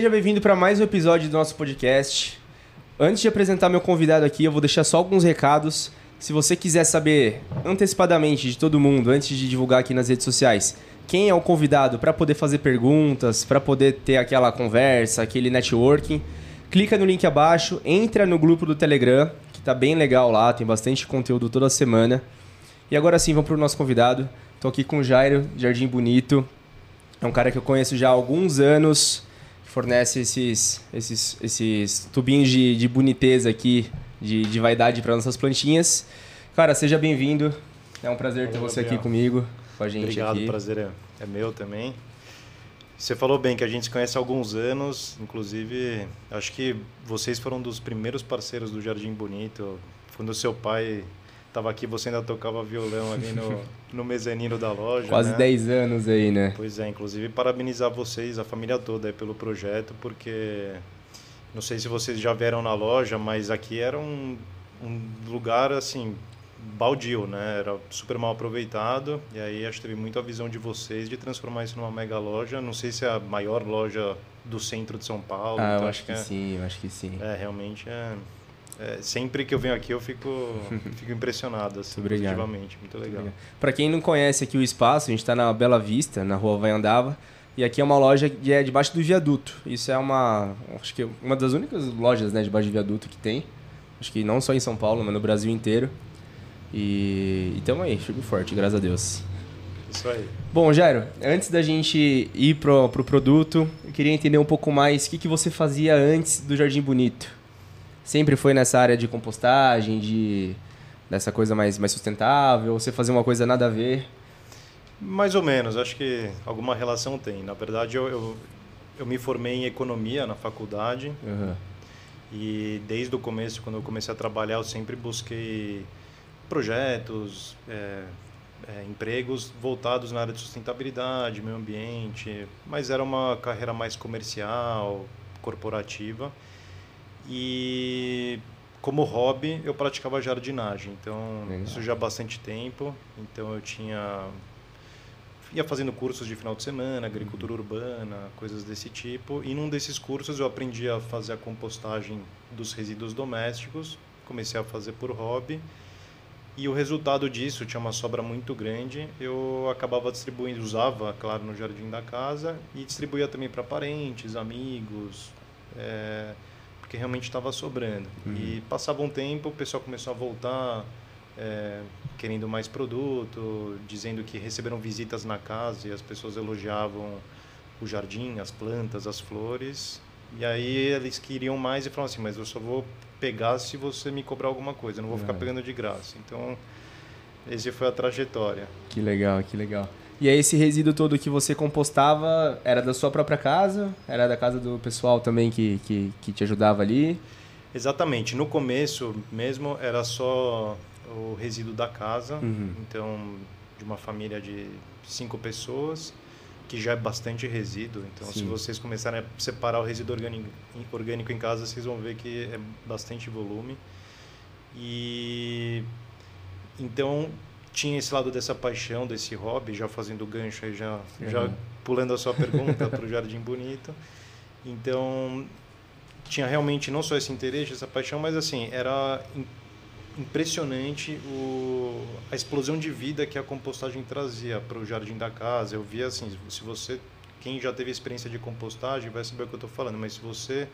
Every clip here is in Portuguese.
Seja bem-vindo para mais um episódio do nosso podcast. Antes de apresentar meu convidado aqui, eu vou deixar só alguns recados. Se você quiser saber antecipadamente de todo mundo, antes de divulgar aqui nas redes sociais, quem é o convidado para poder fazer perguntas, para poder ter aquela conversa, aquele networking, clica no link abaixo, entra no grupo do Telegram, que tá bem legal lá, tem bastante conteúdo toda semana. E agora sim, vamos pro nosso convidado. Tô aqui com o Jairo, Jardim Bonito. É um cara que eu conheço já há alguns anos fornece esses, esses, esses tubinhos de, de boniteza aqui, de, de vaidade para nossas plantinhas. Cara, seja bem-vindo. É um prazer Olá, ter você Gabriel. aqui comigo, com a gente Obrigado, aqui. prazer é, é meu também. Você falou bem que a gente se conhece há alguns anos, inclusive acho que vocês foram um dos primeiros parceiros do Jardim Bonito. Quando o seu pai Tava aqui, você ainda tocava violão ali no, no mezanino da loja. Quase né? 10 anos aí, né? Pois é, inclusive parabenizar vocês, a família toda aí, pelo projeto, porque não sei se vocês já vieram na loja, mas aqui era um, um lugar assim baldio, né? Era super mal aproveitado e aí acho que teve muito a visão de vocês de transformar isso numa mega loja. Não sei se é a maior loja do centro de São Paulo. Ah, então eu acho que, que é, sim, eu acho que sim. É, realmente é é, sempre que eu venho aqui eu fico, fico impressionado, assim, muito positivamente. Muito legal. Para quem não conhece aqui o espaço, a gente está na Bela Vista, na rua Vai Andava. E aqui é uma loja que é debaixo do viaduto. Isso é uma, acho que uma das únicas lojas, né, debaixo do viaduto que tem. Acho que não só em São Paulo, mas no Brasil inteiro. E estamos aí, chegou forte, graças a Deus. Isso aí. Bom, Jairo, antes da gente ir pro, pro produto, eu queria entender um pouco mais o que, que você fazia antes do Jardim Bonito sempre foi nessa área de compostagem, de dessa coisa mais, mais sustentável? Você fazia uma coisa nada a ver? Mais ou menos, acho que alguma relação tem. Na verdade, eu, eu, eu me formei em economia na faculdade. Uhum. E desde o começo, quando eu comecei a trabalhar, eu sempre busquei projetos, é, é, empregos voltados na área de sustentabilidade, meio ambiente, mas era uma carreira mais comercial, corporativa. E como hobby eu praticava jardinagem, então Legal. isso já há bastante tempo. Então eu tinha ia fazendo cursos de final de semana, agricultura uhum. urbana, coisas desse tipo. E num desses cursos eu aprendi a fazer a compostagem dos resíduos domésticos, comecei a fazer por hobby. E o resultado disso, tinha uma sobra muito grande, eu acabava distribuindo, usava, claro, no jardim da casa e distribuía também para parentes, amigos, é, porque realmente estava sobrando. Uhum. E passava um tempo, o pessoal começou a voltar é, querendo mais produto, dizendo que receberam visitas na casa e as pessoas elogiavam o jardim, as plantas, as flores. E aí eles queriam mais e falaram assim, mas eu só vou pegar se você me cobrar alguma coisa, eu não vou ficar é. pegando de graça. Então, esse foi a trajetória. Que legal, que legal. E aí esse resíduo todo que você compostava era da sua própria casa? Era da casa do pessoal também que, que, que te ajudava ali? Exatamente. No começo mesmo era só o resíduo da casa. Uhum. Então, de uma família de cinco pessoas, que já é bastante resíduo. Então, Sim. se vocês começarem a separar o resíduo orgânico, orgânico em casa, vocês vão ver que é bastante volume. E então tinha esse lado dessa paixão, desse hobby, já fazendo gancho aí, já, uhum. já pulando a sua pergunta para o Jardim Bonito. Então, tinha realmente não só esse interesse, essa paixão, mas assim, era impressionante o, a explosão de vida que a compostagem trazia para o jardim da casa. Eu via assim, se você, quem já teve experiência de compostagem vai saber o que eu estou falando, mas se você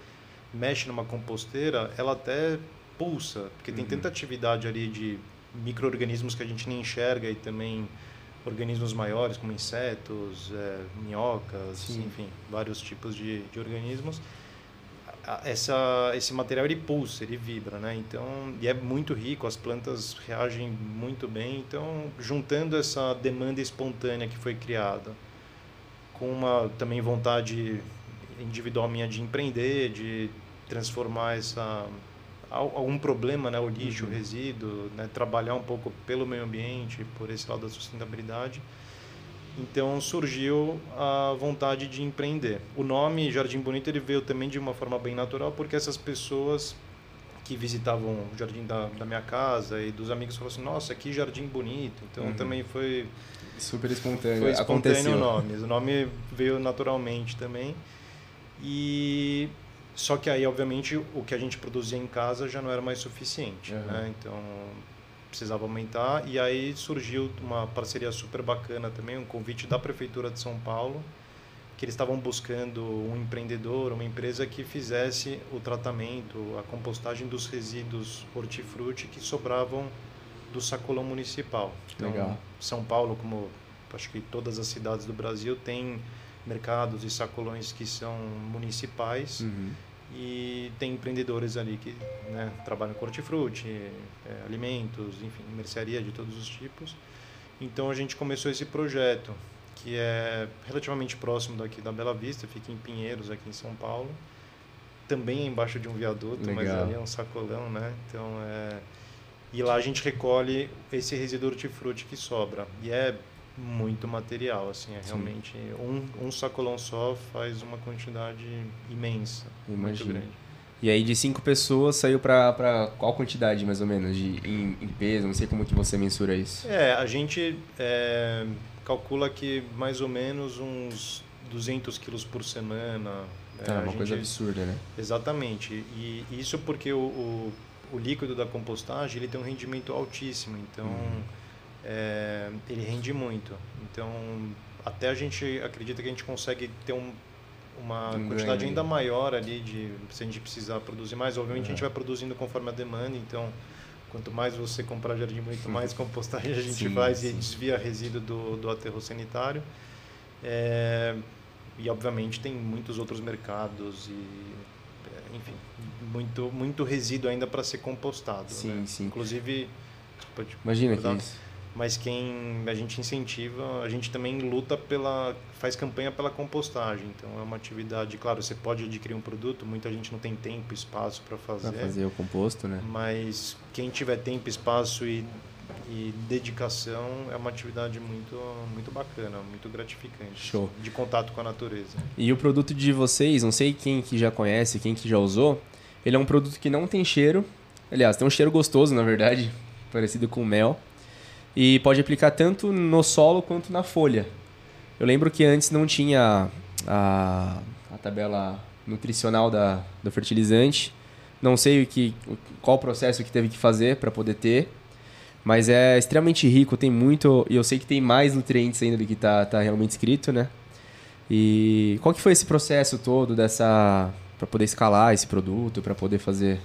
mexe numa composteira, ela até pulsa, porque tem uhum. tanta atividade ali de micro-organismos que a gente nem enxerga e também organismos maiores como insetos, é, minhocas, Sim. enfim, vários tipos de, de organismos. Essa, esse material ele pulsa, ele vibra, né? Então, e é muito rico, as plantas reagem muito bem. Então, juntando essa demanda espontânea que foi criada com uma também vontade individual minha de empreender, de transformar essa algum problema, né, o lixo, uhum. o resíduo, né, trabalhar um pouco pelo meio ambiente, por esse lado da sustentabilidade. Então surgiu a vontade de empreender. O nome Jardim Bonito ele veio também de uma forma bem natural, porque essas pessoas que visitavam o jardim da, da minha casa e dos amigos falaram assim: Nossa, que jardim bonito. Então uhum. também foi. Super espontâneo. Foi espontâneo Aconteceu. o nome. O nome veio naturalmente também. E só que aí, obviamente, o que a gente produzia em casa já não era mais suficiente, Uhum. né? Então precisava aumentar e aí surgiu uma parceria super bacana também, um convite da prefeitura de São Paulo, que eles estavam buscando um empreendedor, uma empresa que fizesse o tratamento, a compostagem dos resíduos hortifruti que sobravam do sacolão municipal. Então, Legal. São Paulo, como acho que todas as cidades do Brasil, tem mercados e sacolões que são municipais Uhum. e tem empreendedores ali que né, trabalham com hortifruti, é, alimentos, enfim, mercearia de todos os tipos. Então a gente começou esse projeto, que é relativamente próximo daqui da Bela Vista, fica em Pinheiros, aqui em São Paulo. Também é embaixo de um viaduto, mas Legal. ali é um sacolão, né? Então é... E lá a gente recolhe esse resíduo hortifruti que sobra. E é muito material, assim, é Sim. realmente... Um, um sacolão só faz uma quantidade imensa, muito Imagino. grande. E aí de cinco pessoas saiu pra qual quantidade, mais ou menos, de, em, em peso? Não sei como que você mensura isso. É, a gente é, calcula que mais ou menos uns 200 quilos por semana. É, a uma coisa gente- absurda, né? Exatamente. E isso porque o, o, o líquido da compostagem ele tem um rendimento altíssimo, então Uhum. É, ele rende muito. Então até a gente acredita que a gente consegue ter um, uma Um quantidade ainda maior ali de se a gente precisar produzir mais. Obviamente a gente Uhum. vai produzindo conforme a demanda, então quanto mais você comprar jardim bonito, mais compostagem a gente Sim, faz e sim. desvia resíduo do, do aterro sanitário. É, e obviamente tem muitos outros mercados e é, enfim muito muito resíduo ainda para ser compostado Sim, né? sim. inclusive Imagina que isso. Mas quem a gente incentiva a gente também luta pela faz campanha pela compostagem então é uma atividade claro você pode adquirir um produto muita gente não tem tempo espaço para fazer, Pra fazer o composto, né? mas quem tiver tempo espaço e e dedicação é uma atividade muito muito bacana muito gratificante Show. de contato com a natureza E o produto de vocês, não sei quem que já conhece, quem que já usou, ele é um produto que não tem cheiro. Aliás, tem um cheiro gostoso, na verdade, parecido com mel. E pode aplicar tanto no solo quanto na folha. Eu lembro que antes não tinha a, a tabela nutricional da, do fertilizante. Não sei o que, qual processo que teve que fazer para poder ter. Mas é extremamente rico, tem muito. E eu sei que tem mais nutrientes ainda do que tá, tá realmente escrito, né? E qual que foi esse processo todo dessa para poder escalar esse produto, para poder fazer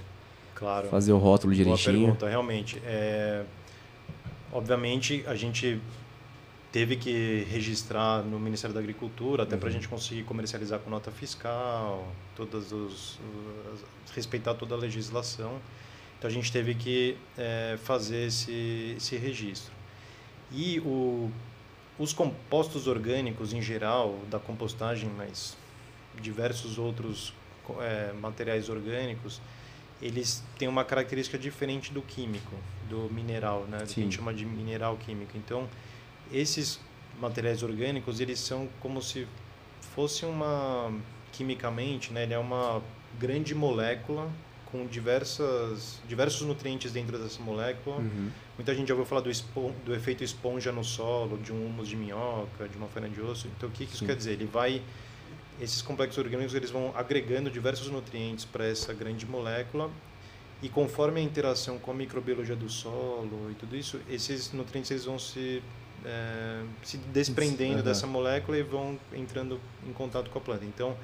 claro fazer o rótulo Boa direitinho? pergunta, realmente. É, obviamente, a gente teve que registrar no Ministério da Agricultura, até para a Uhum. gente conseguir comercializar com nota fiscal, todas os, os- respeitar toda a legislação. Então, a gente teve que é, fazer esse, esse registro. E o, os compostos orgânicos, em geral, da compostagem, mas diversos outros é, materiais orgânicos, eles têm uma característica diferente do químico, do mineral, né? Que a gente chama de mineral químico. Então, esses materiais orgânicos, eles são como se fosse uma quimicamente, né? Ele é uma grande molécula com diversas diversos nutrientes dentro dessa molécula. Uhum. Muita gente já ouviu falar do, espon- do efeito esponja no solo, de um humus de minhoca, de uma farinha de osso. Então, o que, que isso Sim. quer dizer? Ele vai esses complexos orgânicos eles vão agregando diversos nutrientes para essa grande molécula e conforme a interação com a microbiologia do solo e tudo isso, esses nutrientes vão se eh, se desprendendo Aham. dessa molécula e vão entrando em contato com a planta. Então,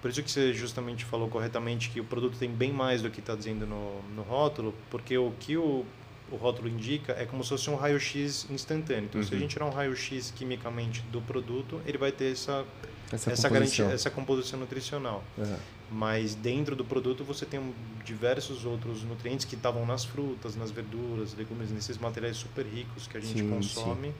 por isso que você justamente falou corretamente que o produto tem bem mais do que está dizendo no, no rótulo, porque o que o, o rótulo indica é como se fosse um raio-x instantâneo. Então, se a Uhum. gente tirar um raio-x quimicamente do produto, ele vai ter essa Essa, essa, composição. garantia, essa composição nutricional. Aham. Mas dentro do produto você tem diversos outros nutrientes que estavam nas frutas, nas verduras, legumes, nesses materiais super ricos que a gente Sim, consome.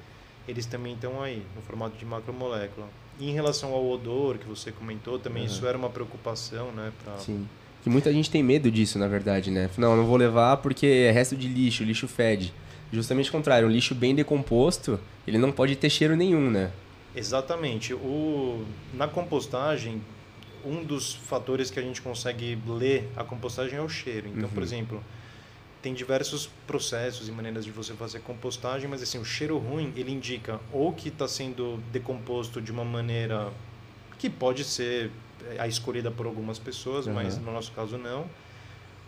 Eles também estão aí, no formato de macromolécula. E em relação ao odor que você comentou, também Aham. isso era uma preocupação, né? Pra... Sim. Que muita gente tem medo disso, na verdade, né? Não, não vou levar porque é resto de lixo, lixo fede. Justamente o contrário, um lixo bem decomposto, ele não pode ter cheiro nenhum, né? Exatamente. O, na compostagem, um dos fatores que a gente consegue ler a compostagem é o cheiro. Então, por Uhum. exemplo, tem diversos processos e maneiras de você fazer compostagem, mas assim, o cheiro ruim, ele indica ou que está sendo decomposto de uma maneira que pode ser a escolhida por algumas pessoas, uhum. mas no nosso caso não.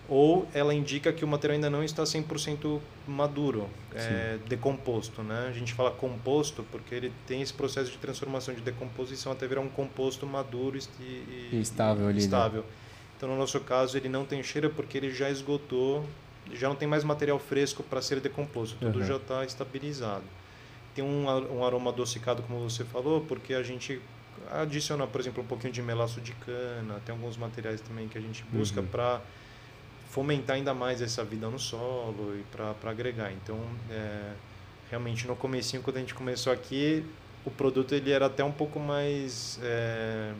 Ou ela indica que o material ainda não está 100% maduro, é, decomposto. Né? A gente fala composto porque ele tem esse processo de transformação de decomposição até virar um composto maduro e, e estável. E, ali, né? estável. Né? Então, no nosso caso, ele não tem cheiro porque ele já esgotou, já não tem mais material fresco para ser decomposto, tudo uhum. já está estabilizado. Tem um, um aroma adocicado, como você falou, porque a gente adiciona, por exemplo, um pouquinho de melaço de cana, tem alguns materiais também que a gente busca uhum. para fomentar ainda mais essa vida no solo e para agregar. Então, é, realmente no comecinho, quando a gente começou aqui, o produto ele era até um pouco mais é,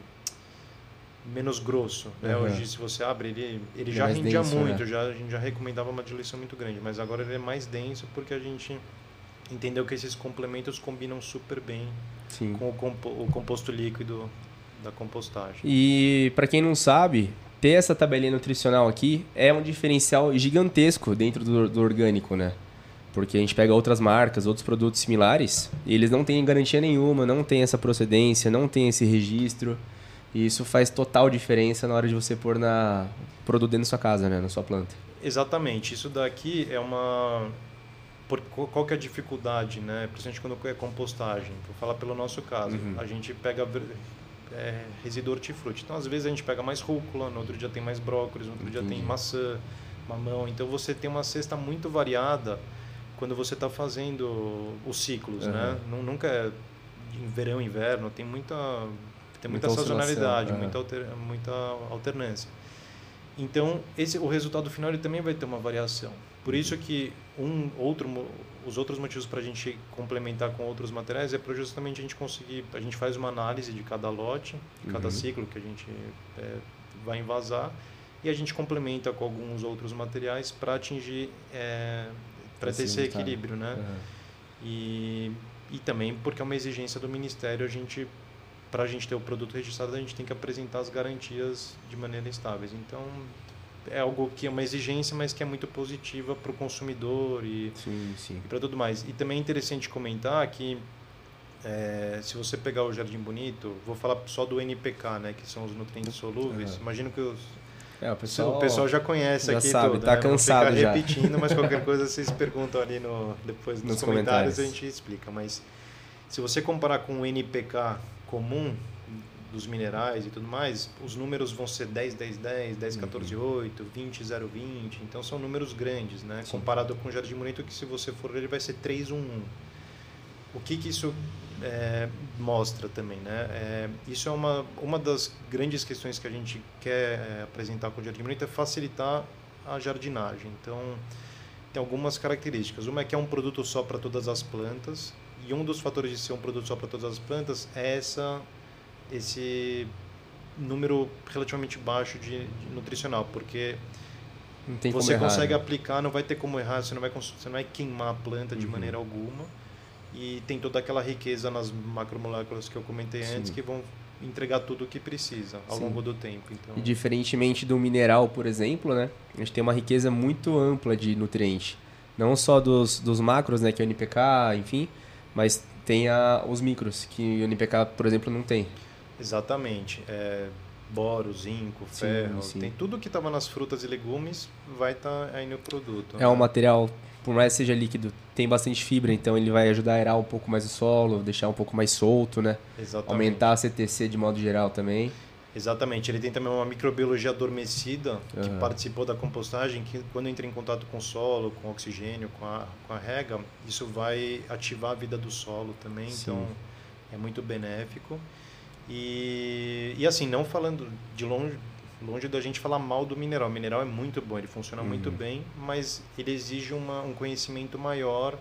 menos grosso. Né? Uhum. Hoje, se você abre, ele, ele já rendia denso, muito, né? já, a gente já recomendava uma diluição muito grande, mas agora ele é mais denso porque a gente entendeu que esses complementos combinam super bem Sim. com o, compo o composto líquido da compostagem. E para quem não sabe, ter essa tabelinha nutricional aqui é um diferencial gigantesco dentro do, do orgânico, né? Porque a gente pega outras marcas, outros produtos similares, e eles não têm garantia nenhuma, não tem essa procedência, não tem esse registro. E isso faz total diferença na hora de você pôr na produto dentro da sua casa, né, na sua planta. Exatamente. Isso daqui é uma por, qual que é a dificuldade, né? Principalmente quando é compostagem. Vou falar pelo nosso caso. Uhum. A gente pega é, resíduo hortifruti. Então, às vezes a gente pega mais rúcula, no outro dia tem mais brócolis, no outro Entendi. dia tem maçã, mamão. Então, você tem uma cesta muito variada quando você está fazendo os ciclos, uhum. né? Nunca é verão, inverno, tem muita tem muita, muita sazonalidade, muita, alter, muita alternância. Então, esse, o resultado final ele também vai ter uma variação. Por isso que um outro, os outros motivos para a gente complementar com outros materiais é para justamente a gente conseguir, a gente faz uma análise de cada lote, de cada uhum. ciclo que a gente é, vai envasar e a gente complementa com alguns outros materiais para atingir, é, para ter esse equilíbrio, né? Uhum. E, e também porque é uma exigência do Ministério a gente para a gente ter o produto registrado, a gente tem que apresentar as garantias de maneira estáveis. Então, é algo que é uma exigência, mas que é muito positiva para o consumidor e, e para tudo mais. E também é interessante comentar que é, se você pegar o Jardim Bonito, vou falar só do NPK, né, que são os nutrientes solúveis. Uhum. Imagino que os, é, o, pessoal, o pessoal já conhece já aqui sabe, tudo, tá né? cansado já. repetindo, mas qualquer coisa vocês perguntam ali no depois nos, nos comentários, comentários a gente explica. Mas se você comparar com o NPK comum dos minerais e tudo mais, os números vão ser 10, 10, 10, 10, 14, 8, 20, 0, 20. Então são números grandes, né? Sim. Comparado com o Jardim Bonito, que se você for ele vai ser 3, 1, 1. O que, que isso é, mostra também, né? É, isso é uma, uma das grandes questões que a gente quer é, apresentar com o Jardim Bonito, é facilitar a jardinagem. Então, tem algumas características. Uma é que é um produto só para todas as plantas, e um dos fatores de ser um produto só para todas as plantas é essa, esse número relativamente baixo de, de nutricional, porque você errar, consegue né? aplicar, não vai ter como errar, você não vai, você não vai queimar a planta de uhum. maneira alguma. E tem toda aquela riqueza nas macromoléculas que eu comentei Sim. antes que vão entregar tudo o que precisa ao Sim. longo do tempo. Então... E diferentemente do mineral, por exemplo, né? A gente tem uma riqueza muito ampla de nutrientes. Não só dos, dos macros, né? Que é o NPK, enfim, mas tem a, os micros, que o NPK, por exemplo, não tem. Exatamente. É, boro, zinco, ferro, sim, sim. tem tudo que estava nas frutas e legumes vai estar tá aí no produto. É né? um material, por mais que seja líquido, tem bastante fibra, então ele vai ajudar a aerar um pouco mais o solo, deixar um pouco mais solto, né? Exatamente. Aumentar a CTC de modo geral também. Exatamente, ele tem também uma microbiologia adormecida que uhum. participou da compostagem, que quando entra em contato com o solo, com o oxigênio, com a, com a rega, isso vai ativar a vida do solo também, Sim. então é muito benéfico. E, e assim, não falando de longe, longe da gente falar mal do mineral, o mineral é muito bom, ele funciona uhum. muito bem, mas ele exige uma, um conhecimento maior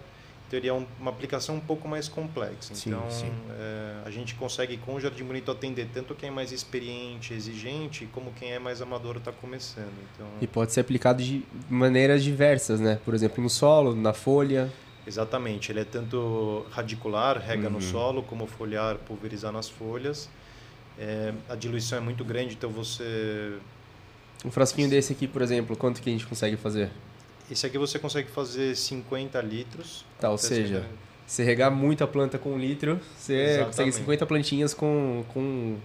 teria um, uma aplicação um pouco mais complexa. Sim, então, sim. É, a gente consegue com o Jardim Bonito atender tanto quem é mais experiente, exigente, como quem é mais amador está começando. Então... E pode ser aplicado de maneiras diversas, né? Por exemplo, no solo, na folha. Exatamente. Ele é tanto radicular, rega uhum. no solo, como foliar, pulverizar nas folhas. É, a diluição é muito grande, então você... Um frasquinho desse aqui, por exemplo, quanto que a gente consegue fazer? Esse aqui você consegue fazer 50 litros. Tá, ou seja, se regar muita planta com um litro, você Exatamente. consegue 50 plantinhas com, com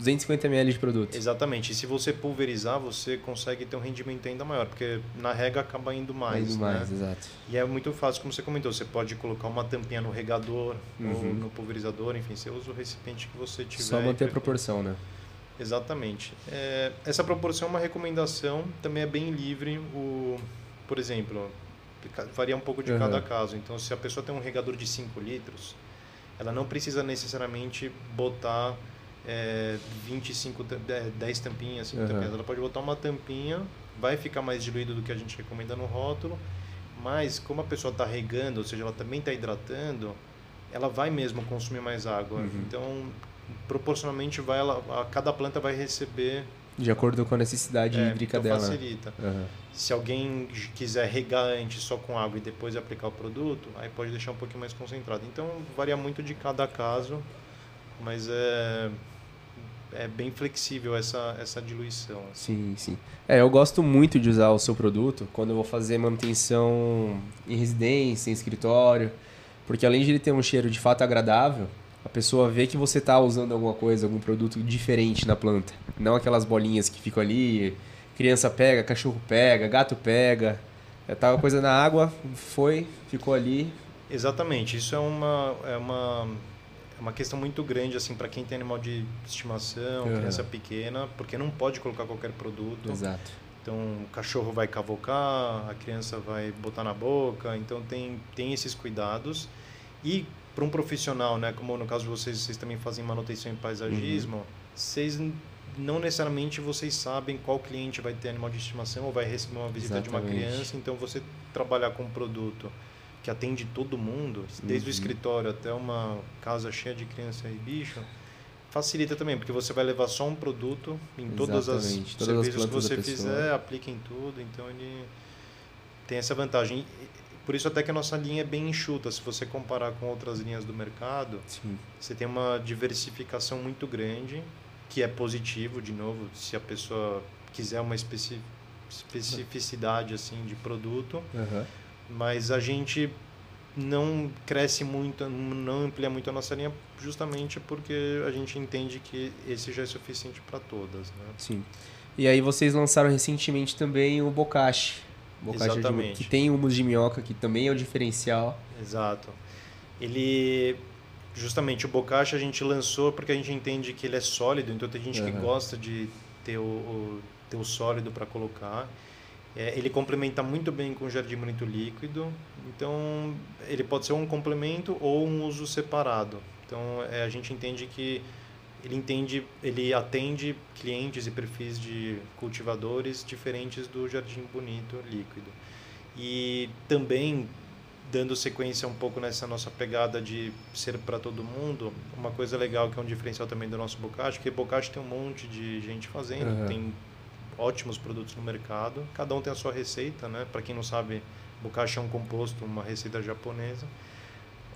250 ml de produto. Exatamente. E se você pulverizar, você consegue ter um rendimento ainda maior, porque na rega acaba indo mais. Indo né? mais, exato. E é muito fácil, como você comentou, você pode colocar uma tampinha no regador Uhum. ou no pulverizador, enfim, você usa o recipiente que você tiver. Só manter a proporção, né? Exatamente. É, essa proporção é uma recomendação, também é bem livre. O, por exemplo, varia um pouco de Uhum. cada caso. Então, se a pessoa tem um regador de 5 litros, ela não precisa necessariamente botar é, 25, ta- é, 10 tampinhas, 5 Uhum. tampinhas. Ela pode botar uma tampinha, vai ficar mais diluído do que a gente recomenda no rótulo, mas como a pessoa está regando, ou seja, ela também está hidratando, ela vai mesmo consumir mais água. Uhum. Então, proporcionalmente, vai ela, a, cada planta vai receber De acordo com a necessidade é, hídrica então dela. facilita. Aham. Se alguém quiser regar antes só com água e depois aplicar o produto, aí pode deixar um pouquinho mais concentrado. Então varia muito de cada caso, mas é, é bem flexível essa, essa diluição. Sim, sim. É, eu gosto muito de usar o seu produto quando eu vou fazer manutenção em residência, em escritório, porque além de ele ter um cheiro de fato agradável, a pessoa vê que você está usando alguma coisa, algum produto diferente na planta. Não aquelas bolinhas que ficam ali, criança pega, cachorro pega, gato pega. É, tava coisa na água, foi, ficou ali. Exatamente, isso é uma, é uma, uma questão muito grande assim para quem tem animal de estimação, Uhum. criança pequena, porque não pode colocar qualquer produto. Exato. Então, o cachorro vai cavocar, a criança vai botar na boca, então tem, tem esses cuidados. E para um profissional, né, como no caso de vocês, vocês também fazem manutenção em paisagismo, vocês n- não necessariamente vocês sabem qual cliente vai ter animal de estimação ou vai receber uma visita de uma Exatamente. criança, então você trabalhar com um produto que atende todo mundo, desde o Uhum. escritório até uma casa cheia de criança e bicho, facilita também, porque você vai levar só um produto em todas as Exatamente, todas as serviços que plantas da você fizer, aplica em tudo, então ele tem essa vantagem. Por isso até que a nossa linha é bem enxuta, se você comparar com outras linhas do mercado, Sim. você tem uma diversificação muito grande, que é positivo, de novo, se a pessoa quiser uma especi- especificidade assim de produto, Aham. Mas a gente não cresce muito, não amplia muito a nossa linha, justamente porque a gente entende que esse já é suficiente para todas, né? Sim. E aí vocês lançaram recentemente também o. Bokashi de- Exatamente. que tem humus de minhoca, que também é o diferencial. Exato. Ele justamente o bocashi a gente lançou porque a gente entende que ele é sólido, então tem gente que Aham. gosta de ter o, o- ter o sólido para colocar. É, ele complementa muito bem com o jardim bonito líquido, então ele pode ser um complemento ou um uso separado. Então é, a gente entende que ele entende, ele atende clientes e perfis de cultivadores diferentes do jardim bonito líquido. E também dando sequência um pouco nessa nossa pegada de ser para todo mundo, uma coisa legal que é um diferencial também do nosso bocashi, que bocashi tem um monte de gente fazendo, Aham. tem ótimos produtos no mercado, cada um tem a sua receita, né? Para quem não sabe, bokashi é um composto, uma receita japonesa.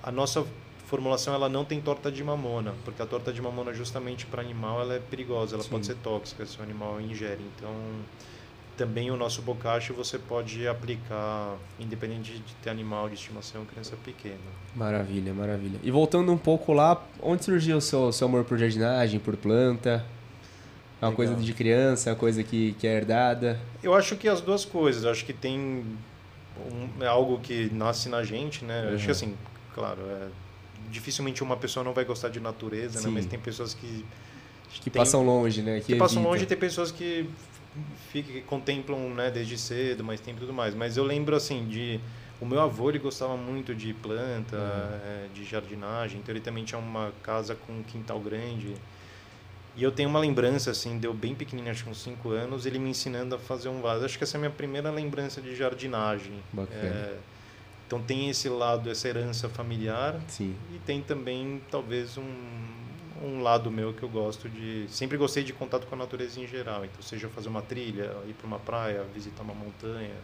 A nossa formulação ela não tem torta de mamona, porque a torta de mamona justamente para animal ela é perigosa, ela Sim. pode ser tóxica se o animal ingere. Então, também o nosso bocashi você pode aplicar independente de ter animal de estimação ou criança pequena. Maravilha, maravilha. E voltando um pouco lá, onde surgiu o seu, seu amor por jardinagem, por planta? É uma Legal. coisa de criança, é uma coisa que, que é herdada? Eu acho que as duas coisas. Eu acho que tem um, é algo que nasce na gente, né? Eu Acho que Uhum. assim, claro, é, dificilmente uma pessoa não vai gostar de natureza, né? Sim. Mas tem pessoas que Que tem- passam longe, né? que passam evita. longe e tem pessoas que fica, que contemplam né, desde cedo, mais tempo e tudo mais. Mas eu lembro assim de o meu avô ele gostava muito de planta, Uhum. eh, de jardinagem, então ele também tinha uma casa com um quintal grande. E eu tenho uma lembrança assim, deu bem pequenininho, acho que uns 5 anos, ele me ensinando a fazer um vaso. Acho que essa é a minha primeira lembrança de jardinagem. Bacana. Eh, então tem esse lado, essa herança familiar Sim. e tem também, talvez, um, um lado meu que eu gosto de. Sempre gostei de contato com a natureza em geral. Então, seja fazer uma trilha, ir para uma praia, visitar uma montanha.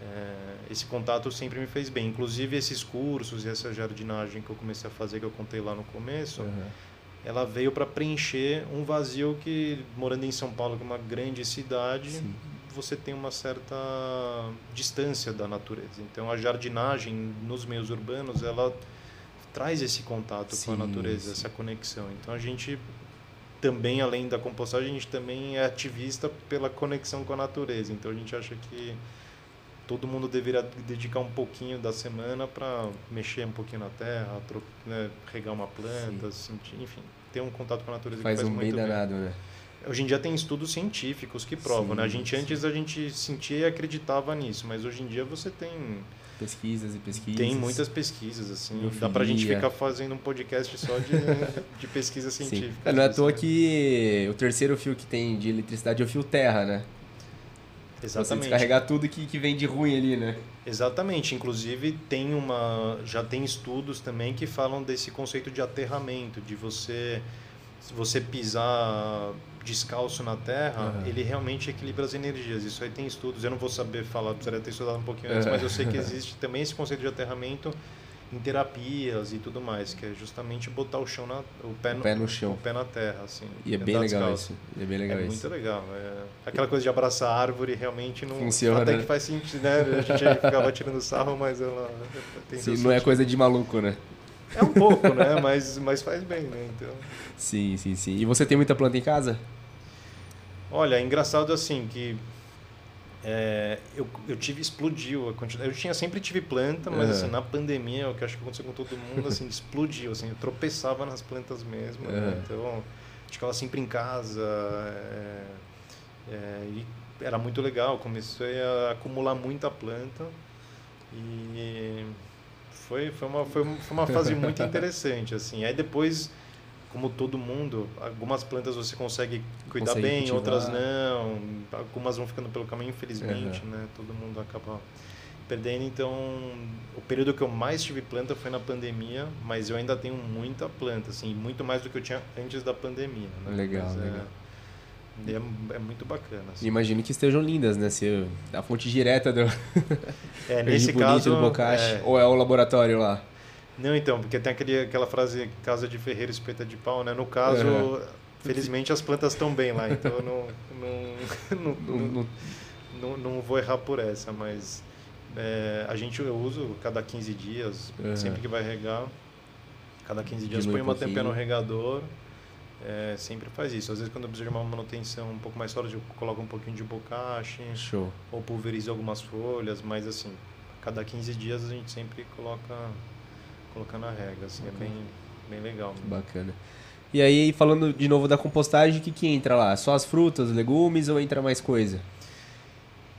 É, esse contato sempre me fez bem. Inclusive, esses cursos e essa jardinagem que eu comecei a fazer, que eu contei lá no começo, Aham. Ela veio para preencher um vazio que, morando em São Paulo, que é uma grande cidade, Sim. você tem uma certa distância da natureza. Então, a jardinagem nos meios urbanos, ela traz esse contato com Sim, a natureza, sim. essa conexão. Então, a gente também, além da compostagem, a gente também é ativista pela conexão com a natureza. Então a gente acha que todo mundo deveria dedicar um pouquinho da semana para mexer um pouquinho na terra, né, regar uma planta, sentir, enfim, ter um contato com a natureza faz que faz um muito bem danado, né? Hoje em dia tem estudos científicos que provam, Sim, né? A gente sim. antes a gente sentia e acreditava nisso, mas hoje em dia você tem Pesquisas e pesquisas. tem muitas pesquisas assim, Biofilia. dá pra gente ficar fazendo um podcast só de, de pesquisa científica. É, não é à disso, toa que o terceiro fio que tem de eletricidade é o fio terra, né? Pra Você Exatamente. descarregar tudo que, que vem de ruim ali, né? Exatamente. Inclusive tem uma, já tem estudos também que falam desse conceito de aterramento, de você, se você pisar descalço na terra, Aham. ele realmente equilibra as energias. Isso aí tem estudos. Eu não vou saber falar, precisaria ter estudado um pouquinho antes, Aham. mas eu sei que existe também esse conceito de aterramento em terapias e tudo mais, que é justamente botar o chão na, o pé, no, pé no chão. o pé na terra, assim. E é bem legal descalço. isso. E é bem legal é isso. muito legal. É... Aquela coisa de abraçar a árvore realmente não. Funciona, Até né? que faz sentido, né? A gente ficava tirando sarro, mas ela tem Sim, não é coisa de maluco, né? É um pouco, né? Mas, mas faz bem, né? Então. Sim, sim, sim. E você tem muita planta em casa? Olha, é engraçado assim que. É, eu, eu tive, explodiu a quantidade. Eu tinha, sempre tive planta, mas Aham. assim, na pandemia, o que acho que aconteceu com todo mundo, assim, explodiu. Assim, eu tropeçava nas plantas mesmo. né? Aham. Então, ficava sempre em casa. é, é, e era muito legal. Comecei a acumular muita planta. E foi, foi, uma, foi, foi uma fase muito interessante. assim Aí depois como todo mundo, algumas plantas você consegue cuidar Consegue bem, cultivar. outras não. Algumas vão ficando pelo caminho, infelizmente, Uhum. né? Todo mundo acaba perdendo. Então, o período que eu mais tive planta foi na pandemia, mas eu ainda tenho muita planta, assim, muito mais do que eu tinha antes da pandemia. Né? Legal, Mas é- legal. É, é muito bacana. assim. Imagino que estejam lindas, né? Se a fonte direta do É, nesse caso, do é, Ou é o laboratório lá? Não, então, porque tem aquele, aquela frase casa de ferreiro espeta de pau, né? No caso, Uhum. felizmente as plantas estão bem lá, então eu não, não, não, Não- não, não- vou errar por essa, mas é, a gente eu uso cada 15 dias, Uhum. sempre que vai regar, cada 15 dias põe uma um tampinha no regador, é, sempre faz isso. Às vezes quando eu preciso de uma manutenção um pouco mais forte, eu coloco um pouquinho de bocache, Show. ou pulverizo algumas folhas, mas assim, a cada 15 dias a gente sempre coloca, coloca na rega, assim, é bem, bem legal. Bacana. E aí, falando de novo da compostagem, o que, que entra lá? Só as frutas, legumes ou entra mais coisa?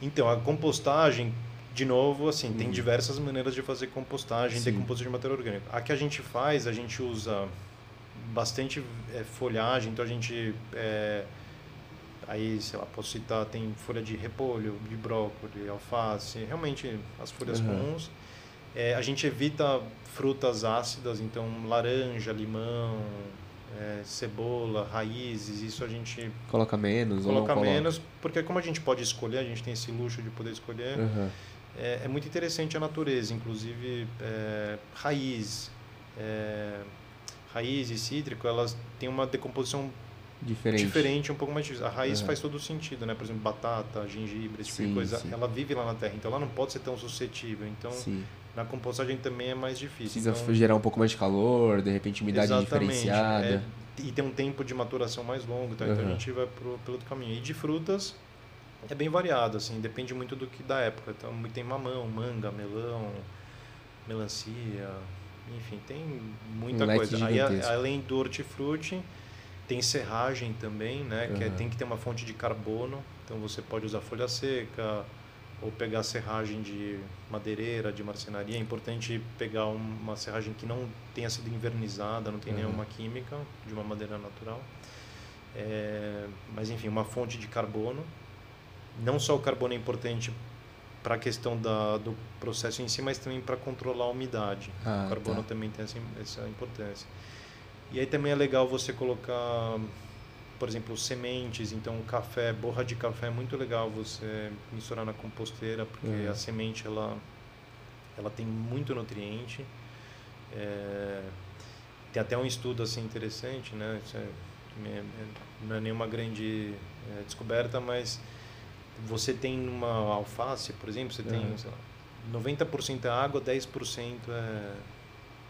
Então, a compostagem, de novo, assim, tem Uhum. diversas maneiras de fazer compostagem, Sim. decomposição de matéria orgânica. A que a gente faz, a gente usa bastante é, folhagem, então a gente... é, aí, sei lá, posso citar, tem folha de repolho, de brócolis, alface, realmente as folhas Uhum. comuns. É, a gente evita frutas ácidas, então laranja, limão, é, cebola, raízes, isso a gente Coloca menos ou não coloca coloca? menos, porque como a gente pode escolher, a gente tem esse luxo de poder escolher, Uhum. é, é muito interessante a natureza, inclusive é, raiz, é, raiz e cítrico, elas têm uma decomposição Diferente. diferente, um pouco mais difícil. A raiz Uhum. faz todo sentido, né? Por exemplo, batata, gengibre, esse tipo Sim, de coisa, sim. ela vive lá na terra, então ela não pode ser tão suscetível. Então, Sim. Na compostagem também é mais difícil. Precisa então, gerar um pouco mais de calor, de repente umidade Exatamente, diferenciada. é, e tem um tempo de maturação mais longo, tá? então Uhum. a gente vai pro, pelo outro caminho. E de frutas é bem variado, assim, depende muito do que da época. Então tem mamão, manga, melão, melancia, enfim, tem muita Um coisa. Aí a- além do hortifruti, tem serragem também, né? Que é- Uhum. tem que ter uma fonte de carbono. Então você pode usar folha seca ou pegar serragem de madeireira, de marcenaria. É importante pegar um- uma serragem que não tenha sido invernizada, não tem Uhum. nenhuma química, de uma madeira natural. É, mas enfim, uma fonte de carbono. Não só o carbono é importante para a questão da, do processo em si, mas também para controlar a umidade. Ah, o carbono tá. também tem essa, essa importância. E aí também é legal você colocar, por exemplo, sementes. Então, café, borra de café é muito legal você misturar na composteira, porque Uhum. a semente ela, ela tem muito nutriente. É, tem até um estudo assim interessante, né? É- é- não é nenhuma grande é, descoberta, mas você tem uma alface, por exemplo, você tem Uhum. sei lá, 90% é água, 10% é,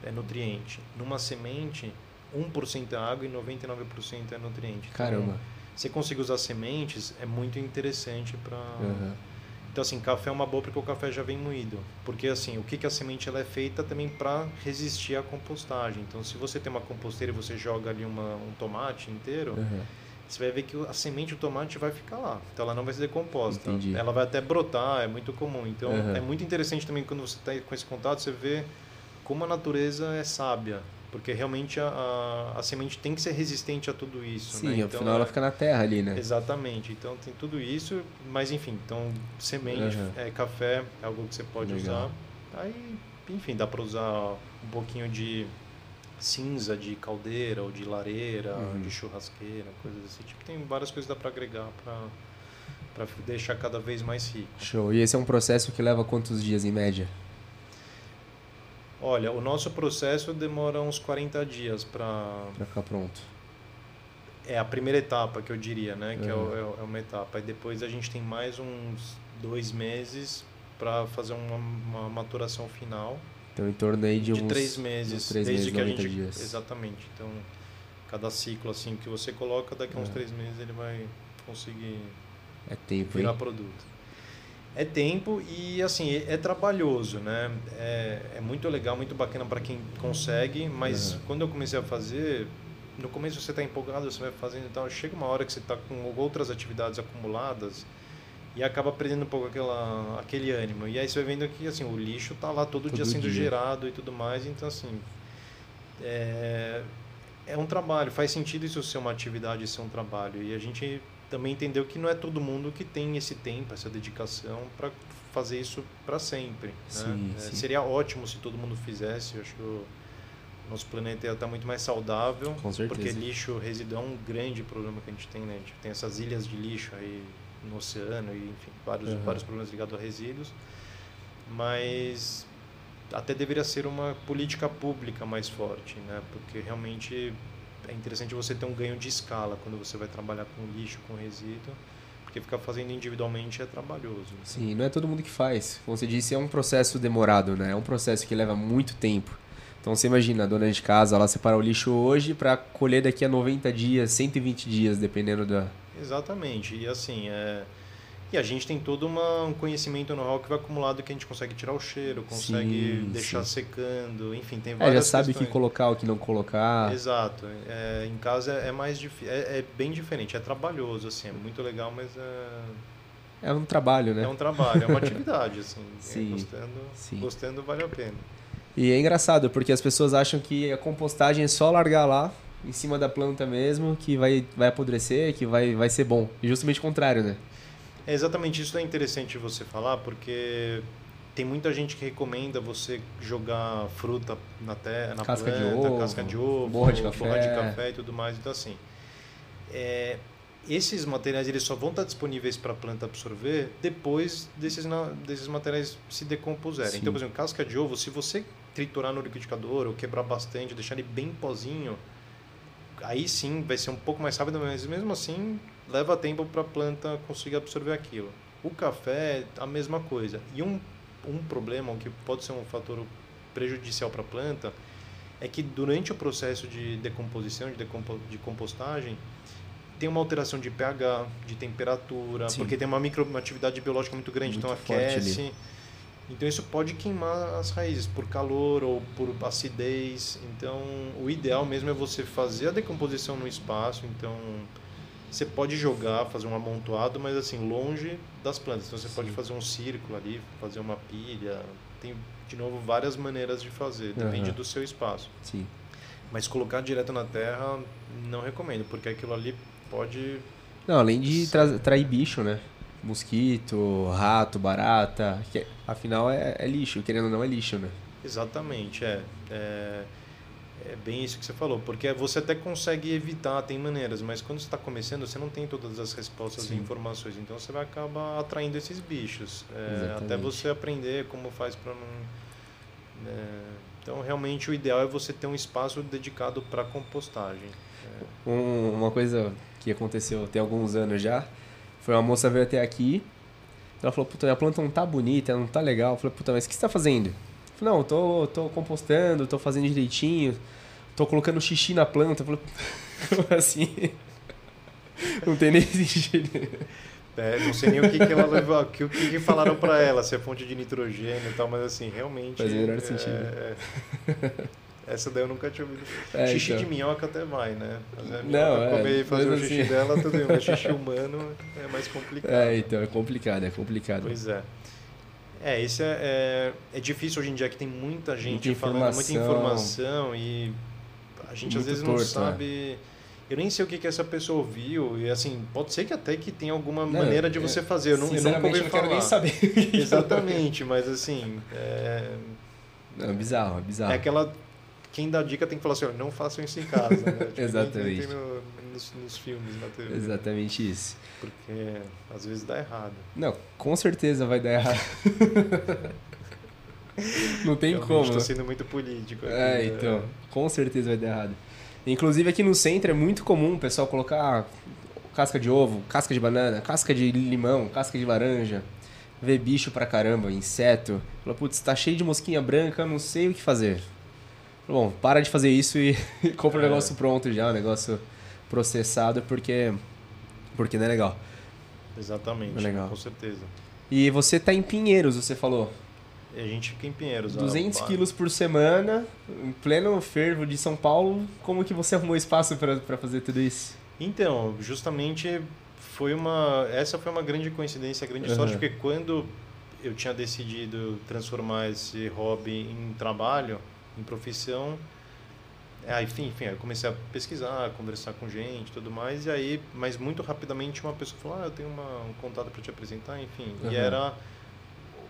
é nutriente. Numa semente, 1% é água e 99% é nutriente. Então, Caramba. você conseguir usar sementes é muito interessante para Uhum. então assim café é uma boa porque o café já vem moído porque assim o que que a semente ela é feita também para resistir à compostagem então se você tem uma composteira e você joga ali uma, um tomate inteiro Uhum. você vai ver que a semente do tomate vai ficar lá então ela não vai ser decomposta Entendi. ela vai até brotar é muito comum então Uhum. é muito interessante também quando você está com esse contato você vê como a natureza é sábia porque realmente a, a, a semente tem que ser resistente a tudo isso Sim, né? afinal ela é- fica na terra ali, né? Exatamente. Então tem tudo isso, mas enfim, então semente, Uhum. é, café é algo que você pode Legal. usar. Aí, enfim, dá para usar um pouquinho de cinza de caldeira ou de lareira, Uhum. de churrasqueira, coisas desse tipo. Tem várias coisas que dá para agregar para para deixar cada vez mais rico. Show. E esse é um processo que leva quantos dias em média? Olha, o nosso processo demora uns 40 dias para ficar pronto. é a primeira etapa que eu diria, né? Que é, o- é o- é uma etapa. E depois a gente tem mais uns dois meses para fazer uma, uma maturação final Então em torno aí de, de, uns três meses, três desde meses, que a 90 gente dias. exatamente. Então cada ciclo assim que você coloca daqui a uns É. três meses ele vai conseguir É tempo, virar hein? produto. É tempo e assim é, é trabalhoso, né? É, é muito legal, muito bacana para quem consegue, mas Uhum. quando eu comecei a fazer, no começo você está empolgado, você vai fazendo e tal, chega uma hora que você está com outras atividades acumuladas e acaba perdendo um pouco aquela, aquele ânimo. E aí você vai vendo que assim o lixo tá lá todo, Todo dia sendo dia. gerado e tudo mais, então assim é, é um trabalho, faz sentido isso ser uma atividade, ser um trabalho. E a gente também entendeu que não é todo mundo que tem esse tempo, essa dedicação para fazer isso para sempre. Sim, né? É, sim. seria ótimo se todo mundo fizesse. Eu acho que o nosso planeta ia estar muito mais saudável. Com certeza. Porque lixo residual é um grande problema que a gente tem, né? A gente tem essas ilhas de lixo aí no oceano e, enfim, vários, Uhum. vários problemas ligados a resíduos. Mas até deveria ser uma política pública mais forte, né? Porque realmente é interessante você ter um ganho de escala quando você vai trabalhar com lixo, com resíduo, porque ficar fazendo individualmente é trabalhoso. Sim, não é todo mundo que faz. Como você disse, é um processo demorado, né? É um processo que leva muito tempo. Então você imagina, a dona de casa, ela separa o lixo hoje para colher daqui a 90 dias, 120 dias, dependendo da. Exatamente. E assim, é... e a gente tem todo uma, um conhecimento know-how que vai acumulado que a gente consegue tirar o cheiro, consegue Sim, deixar sim. secando, enfim, tem É, várias já sabe o que colocar, o que não colocar. Exato. É, em casa é mais difícil, é, é bem diferente, é trabalhoso, assim, é muito legal, mas é, É um trabalho, né? é um trabalho, é uma atividade, assim. é, Sim, Gostando, sim. gostando vale a pena. E é engraçado, porque as pessoas acham que a compostagem é só largar lá, em cima da planta mesmo, que vai, vai apodrecer, que vai, vai ser bom. E justamente o contrário, né? É exatamente isso é interessante você falar, porque tem muita gente que recomenda você jogar fruta na terra, na Casca de planta, ovo, casca de ovo, borra de borra café. de café e tudo mais. Então assim, é, esses materiais eles só vão estar disponíveis para a planta absorver depois desses, desses materiais se decompuserem. Sim. Então, por exemplo, casca de ovo, se você triturar no liquidificador ou quebrar bastante, deixar ele bem pozinho, aí sim vai ser um pouco mais rápido, mas mesmo assim leva tempo para a planta conseguir absorver aquilo. O café, a mesma coisa. E um, um problema, que pode ser um fator prejudicial para a planta, é que durante o processo de decomposição, de, decompo de compostagem, tem uma alteração de pH, de temperatura, Sim. porque tem uma microatividade biológica muito grande, Muito então forte ali. aquece. Então isso pode queimar as raízes por calor ou por acidez. Então o ideal mesmo é você fazer a decomposição no espaço. Então você pode jogar, fazer um amontoado, mas assim longe das plantas. Então você pode Sim. fazer um círculo ali, fazer uma pilha. Tem de novo várias maneiras de fazer, depende Aham. do seu espaço. Sim. Mas colocar direto na terra não recomendo, porque aquilo ali pode Não, além de tra trair bicho, né? Mosquito, rato, barata. Que, afinal é, é lixo, querendo ou não é lixo, né? Exatamente, é. é. É bem isso que você falou, porque você até consegue evitar, tem maneiras, mas quando você está começando, você não tem todas as respostas Sim. e informações, então você vai acabar atraindo esses bichos, é, até você aprender como faz para não. é, então, realmente, o ideal é você ter um espaço dedicado para compostagem. Um- uma coisa que aconteceu tem alguns anos já, foi uma moça veio até aqui, ela falou, puta, a planta não tá bonita, não tá legal. Eu falei, puta, mas o que você tá fazendo? Falei, não, tô, tô compostando, tô fazendo direitinho, tô colocando xixi na planta. Como assim? Não tem nem sentido. É, não sei nem o que, que ela levou, o que, que falaram para ela, se é fonte de nitrogênio e tal, mas assim, realmente. Faz o menor é, sentido. é, essa daí eu nunca tinha ouvido. É, xixi então. de minhoca até vai, né? Mas a Não, é, comer e fazer o mas xixi assim- dela, tudo bem, mas xixi humano é mais complicado. É, então, é complicado, é complicado. Pois é. É, esse é, é, é difícil hoje em dia que tem muita gente Muita falando, muita informação. e a gente às vezes torto, não sabe. Eu nem sei o que, que essa pessoa ouviu e assim, pode ser que até que tenha alguma Não, maneira de é, você fazer. Eu, não, eu nunca ouvi não falar. quero nem saber. Exatamente, mas assim, é, Não, é bizarro, é bizarro. é aquela. Quem dá dica tem que falar assim, não façam isso em casa. Né? Tipo, Exatamente. tem no- nos, nos filmes, na TV. Exatamente isso. Porque às vezes dá errado. Não, com certeza vai dar errado. não tem Realmente como. Tô sendo muito político. aqui, É, né? então, com certeza vai dar errado. Inclusive aqui no centro é muito comum o pessoal colocar casca de ovo, casca de banana, casca de limão, casca de laranja, ver bicho pra caramba, inseto. Fala, putz, tá cheio de mosquinha branca, não sei o que fazer. Bom, para de fazer isso e compra o É. negócio pronto já, o negócio processado, porque, porque não é legal. Exatamente, É legal. com certeza. E você tá em Pinheiros, você falou. A gente fica em Pinheiros. ó, 200 pá. quilos por semana, em pleno fervo de São Paulo. Como que você arrumou espaço pra fazer tudo isso? Então, justamente foi uma. Essa foi uma grande coincidência, grande sorte, Aham. porque quando eu tinha decidido transformar esse hobby em trabalho, em profissão, aí, enfim, enfim, aí eu comecei a pesquisar, conversar com gente tudo mais, e aí, mas muito rapidamente uma pessoa falou: Ah, eu tenho uma, um contato para te apresentar, enfim. Aham. E era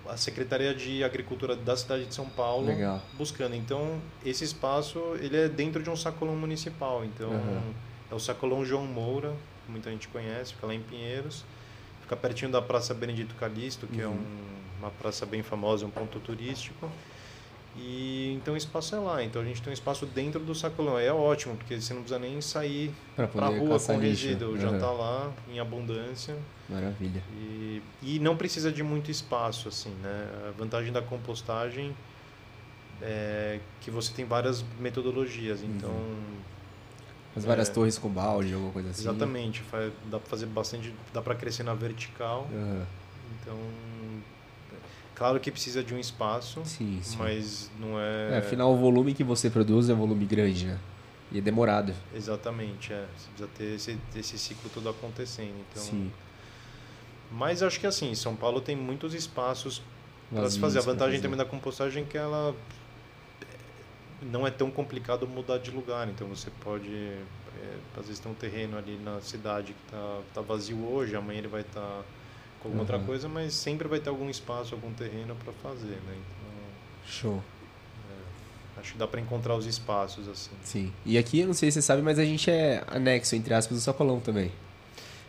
a Secretaria de Agricultura da cidade de São Paulo Legal. buscando. Então, esse espaço ele é dentro de um sacolão municipal. Então, Aham. é o sacolão João Moura, muita gente conhece, fica lá em Pinheiros. Fica pertinho da Praça Benedito Calixto, que é Uhum. um- uma praça bem famosa, um ponto turístico. E então o espaço é lá. Então a gente tem um espaço dentro do sacolão. Aí é ótimo, porque você não precisa nem sair pra poder rua com resíduo. Já Aham. tá lá em abundância. Maravilha. E, e não precisa de muito espaço, assim, né? A vantagem da compostagem é que você tem várias metodologias, então... As várias É. torres com balde, alguma coisa assim. Exatamente, fa- dá para fazer bastante, dá para crescer na vertical, Aham. então... Claro que precisa de um espaço, Sim, sim. mas não É, é... afinal, o volume que você produz é um volume grande, né? E é demorado. Exatamente, é. Você precisa ter esse, esse ciclo todo acontecendo, então... Sim. Mas acho que assim, São Paulo tem muitos espaços para se fazer. A vantagem fazer. também da compostagem é que ela não é tão complicado mudar de lugar. Então você pode, é, às vezes tem um terreno ali na cidade que está tá vazio hoje, amanhã ele vai estar com alguma outra Uhum. coisa, mas sempre vai ter algum espaço, algum terreno para fazer, né? Então Show. acho que dá para encontrar os espaços assim. Sim. E aqui, eu não sei se você sabe, mas a gente é anexo, entre aspas, do sacolão também.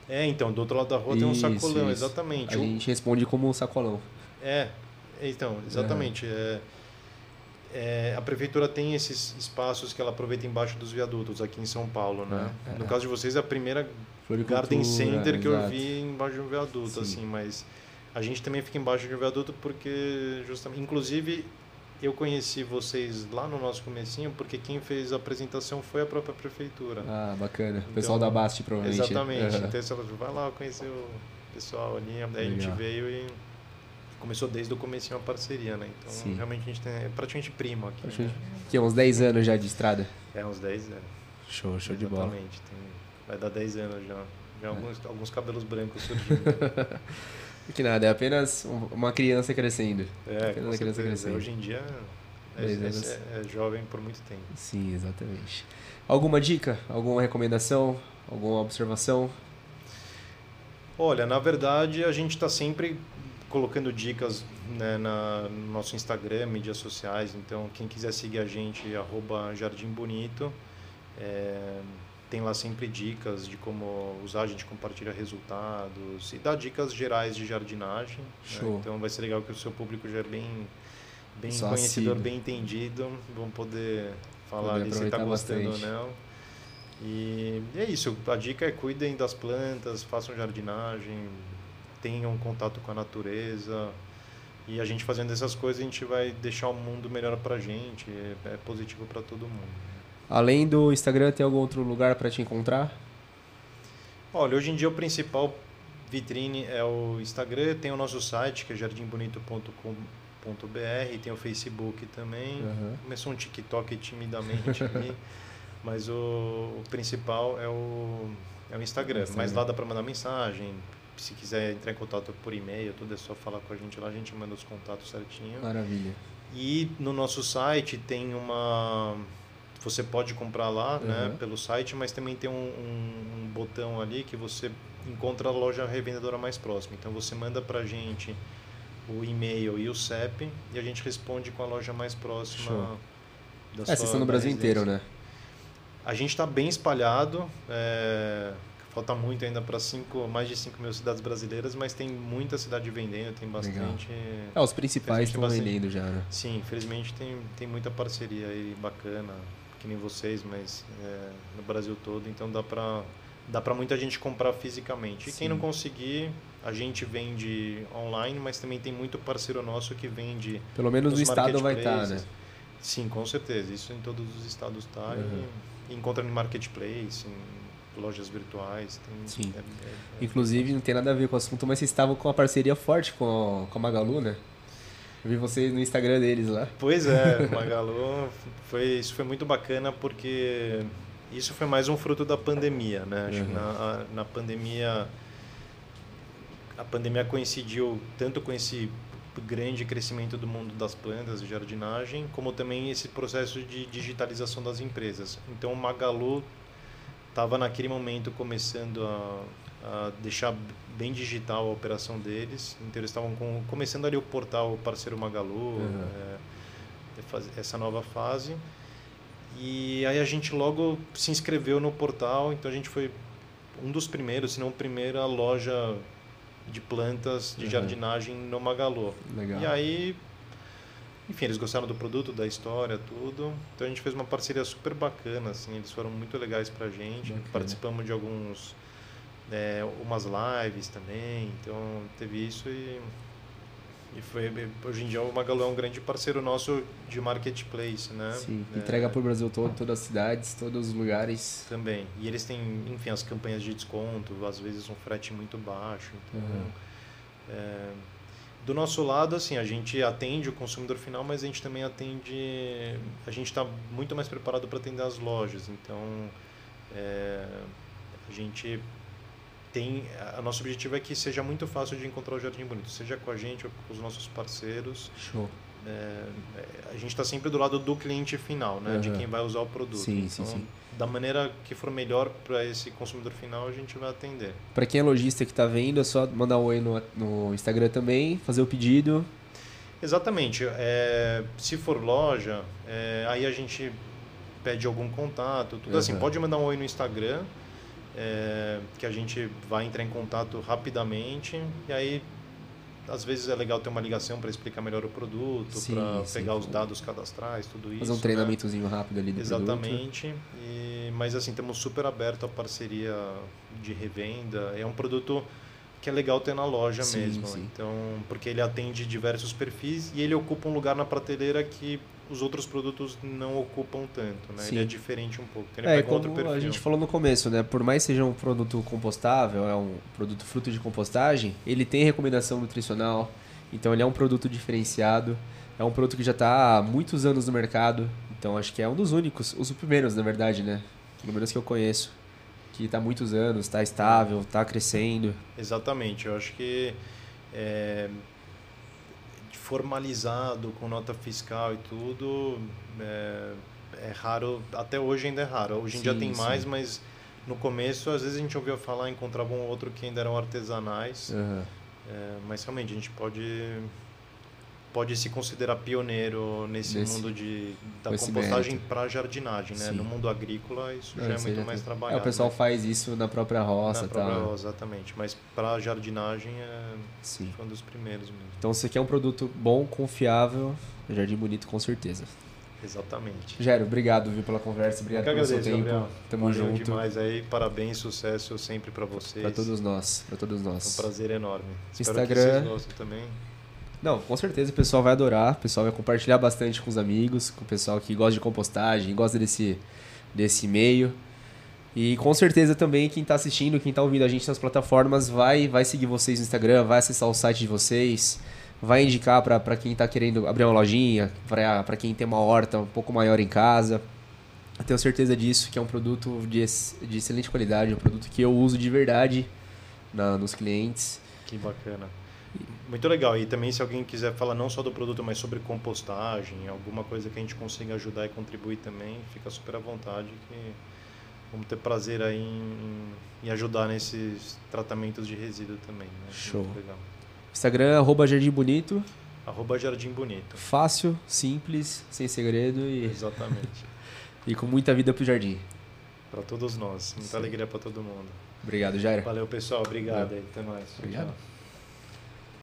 É, então, do outro lado da rua tem um Isso, sacolão, isso. exatamente. A O- gente responde como um sacolão. É, então, exatamente. É, é, a prefeitura tem esses espaços que ela aproveita embaixo dos viadutos aqui em São Paulo, né? É, é, no é. caso de vocês, é a primeira garden center que eu exato. vi embaixo de um viaduto, Sim. assim, mas a gente também fica embaixo de um viaduto porque justamente, inclusive eu conheci vocês lá no nosso comecinho porque quem fez a apresentação foi a própria prefeitura. Ah, bacana. O Então, pessoal da Bast, provavelmente. Exatamente. Aham. Então você vai lá conhecer o pessoal ali, daí a gente Legal. veio e começou desde o começo a parceria, né? Então Sim. realmente a gente tem é praticamente primo aqui. Praticamente. né? Que é uns 10 anos já de estrada. É uns 10 anos. Show, show de bola. Exatamente. Tem, vai dar 10 anos já. Já alguns, alguns cabelos brancos surgindo. Que nada, é apenas um- uma criança crescendo. É, Apenas com a criança crescendo. Hoje em dia é, é- é- é jovem por muito tempo. Sim, exatamente. Alguma dica? Alguma recomendação? Alguma observação? Olha, na verdade, a gente está sempre colocando dicas né, na, no nosso Instagram, mídias sociais. Então, quem quiser seguir a gente, arroba Jardim Bonito. É, tem lá sempre dicas de como usar, a gente compartilha resultados e dá dicas gerais de jardinagem. né? Então, vai ser legal que o seu público já é bem, bem Só assíduo. bem entendido. Vão poder falar Poder ali se está gostando bastante. ou não. E é isso, a dica é cuidem das plantas, façam jardinagem, tenham contato com a natureza. E a gente fazendo essas coisas, a gente vai deixar o mundo melhor pra gente, é, é positivo para todo mundo. Além do Instagram, tem algum outro lugar para te encontrar? Olha, hoje em dia o principal vitrine é o Instagram, tem o nosso site que é jardimbonito.com.br, tem o Facebook também. Uhum. Começou um TikTok timidamente ali, mas o, o, principal é o, é o Instagram. Instagram. Mas lá dá para mandar mensagem, se quiser entrar em contato por e-mail, tudo é só falar com a gente lá, a gente manda os contatos certinho. Maravilha. E no nosso site tem uma. Você pode comprar lá, uhum. né, pelo site, mas também tem um, um, um, botão ali que você encontra a loja revendedora mais próxima. Então você manda pra gente o e-mail e o CEP e a gente responde com a loja mais próxima Show. da é, sua. Vocês estão no Brasil inteiro, né? A gente está bem espalhado. É Falta muito ainda para cinco, mais de 5 mil cidades brasileiras, mas tem muita cidade vendendo, tem bastante. É, os principais estão vendendo já, né? Sim, infelizmente tem, tem muita parceria aí bacana, que nem vocês, mas é, no Brasil todo, então dá para dá para muita gente comprar fisicamente. E Sim. quem não conseguir, a gente vende online, mas também tem muito parceiro nosso que vende. Pelo menos no estado vai estar, tá, né? Sim, com certeza. Isso em todos os estados está. Uhum. E, e encontra no marketplace, em lojas virtuais. Tem, Sim. É, é, é, Inclusive, não tem nada a ver com o assunto, mas vocês estavam com uma parceria forte com, com a Magalu, né? Eu vi vocês no Instagram deles lá. Pois é, Magalu, foi, isso foi muito bacana porque isso foi mais um fruto da pandemia, né? Acho uhum. que na, na pandemia a pandemia coincidiu tanto com esse grande crescimento do mundo das plantas de jardinagem, como também esse processo de digitalização das empresas. Então, o Magalu estava naquele momento começando a, a, deixar bem digital a operação deles. Então eles estavam com, começando ali o portal Parceiro Magalu, uhum. é, essa nova fase. E aí a gente logo se inscreveu no portal, então a gente foi um dos primeiros, se não a primeira loja de plantas de uhum. jardinagem no Magalu. Legal. E aí enfim, eles gostaram do produto, da história, tudo. Então a gente fez uma parceria super bacana, assim, eles foram muito legais pra gente. Bacana. Participamos de alguns é, umas lives também, então teve isso e e foi hoje em dia o Magalu é um grande parceiro nosso de marketplace, né? Sim, é, entrega para o Brasil todo, todas as cidades, todos os lugares. Também. E eles têm, enfim, as campanhas de desconto, às vezes um frete muito baixo. Então, uhum. é, do nosso lado, assim, a gente atende o consumidor final, mas a gente também atende. A gente está muito mais preparado para atender as lojas. Então, é, a gente tem. A nosso objetivo é que seja muito fácil de encontrar o Jardim Bonito, seja com a gente ou com os nossos parceiros. Show. É, a gente está sempre do lado do cliente final, né? Uhum. De quem vai usar o produto. Sim, então, sim, sim da maneira que for melhor para esse consumidor final, a gente vai atender. Para quem é lojista que está vendo, é só mandar um oi no, no Instagram também, fazer o pedido. Exatamente. É, se for loja, é, aí a gente pede algum contato, tudo uhum. assim. Pode mandar um oi no Instagram, é, que a gente vai entrar em contato rapidamente. E aí às vezes é legal ter uma ligação para explicar melhor o produto, para pegar os dados cadastrais, tudo isso. Fazer um né? treinamentozinho né? rápido ali do Exatamente. E, mas assim, estamos super aberto à parceria de revenda. É um produto que é legal ter na loja sim, mesmo. Sim. Então, porque ele atende diversos perfis e ele ocupa um lugar na prateleira que os outros produtos não ocupam tanto, né? Sim. Ele é diferente um pouco. Ele é, como a gente falou no começo, né? Por mais seja um produto compostável, é um produto fruto de compostagem, ele tem recomendação nutricional, então ele é um produto diferenciado, é um produto que já está há muitos anos no mercado, então acho que é um dos únicos, os primeiros, na verdade, né? Pelo menos que eu conheço, que está há muitos anos, está estável, está crescendo. Exatamente, eu acho que é, formalizado com nota fiscal e tudo é, é, raro até hoje ainda é raro hoje em sim, dia tem sim. mais mas no começo às vezes a gente ouvia falar encontrava um outro que ainda eram artesanais uhum. é, mas realmente a gente pode pode se considerar pioneiro nesse Desse mundo de, da compostagem para jardinagem, né? Sim. No mundo agrícola isso Não, já é muito mais trabalhado. É, o pessoal né? faz isso na própria roça, na tá? própria roça, exatamente. Mas para jardinagem é Sim. foi um dos primeiros mesmo. Então você quer um produto bom, confiável, Jardim Bonito com certeza. Exatamente. Gério, obrigado viu, pela conversa, obrigado pelo seu tempo. Gabriel. Tamo Valeu junto. demais aí, parabéns, sucesso sempre para vocês. Para todos nós, para todos nós. É um prazer enorme. Instagram. Espero que vocês gostem também. Não, com certeza o pessoal vai adorar, o pessoal vai compartilhar bastante com os amigos, com o pessoal que gosta de compostagem, gosta desse desse meio. E com certeza também quem está assistindo, quem está ouvindo a gente nas plataformas, vai, vai seguir vocês no Instagram, vai acessar o site de vocês, vai indicar para quem está querendo abrir uma lojinha, para quem tem uma horta um pouco maior em casa. Eu tenho certeza disso, que é um produto de, de excelente qualidade, um produto que eu uso de verdade na, nos clientes. Que bacana. Muito legal. E também se alguém quiser falar não só do produto, mas sobre compostagem, alguma coisa que a gente consiga ajudar e contribuir também, fica super à vontade que vamos ter prazer aí em, em ajudar nesses tratamentos de resíduo também. Né? Show. Instagram, arroba Jardim Bonito. Arroba Jardim Bonito. Fácil, simples, sem segredo e... Exatamente. e com muita vida pro jardim. Para todos nós. Muita Sim. alegria para todo mundo. Obrigado, Jair. Valeu, pessoal. Obrigado. Aí. Até mais. Obrigado. Tchau.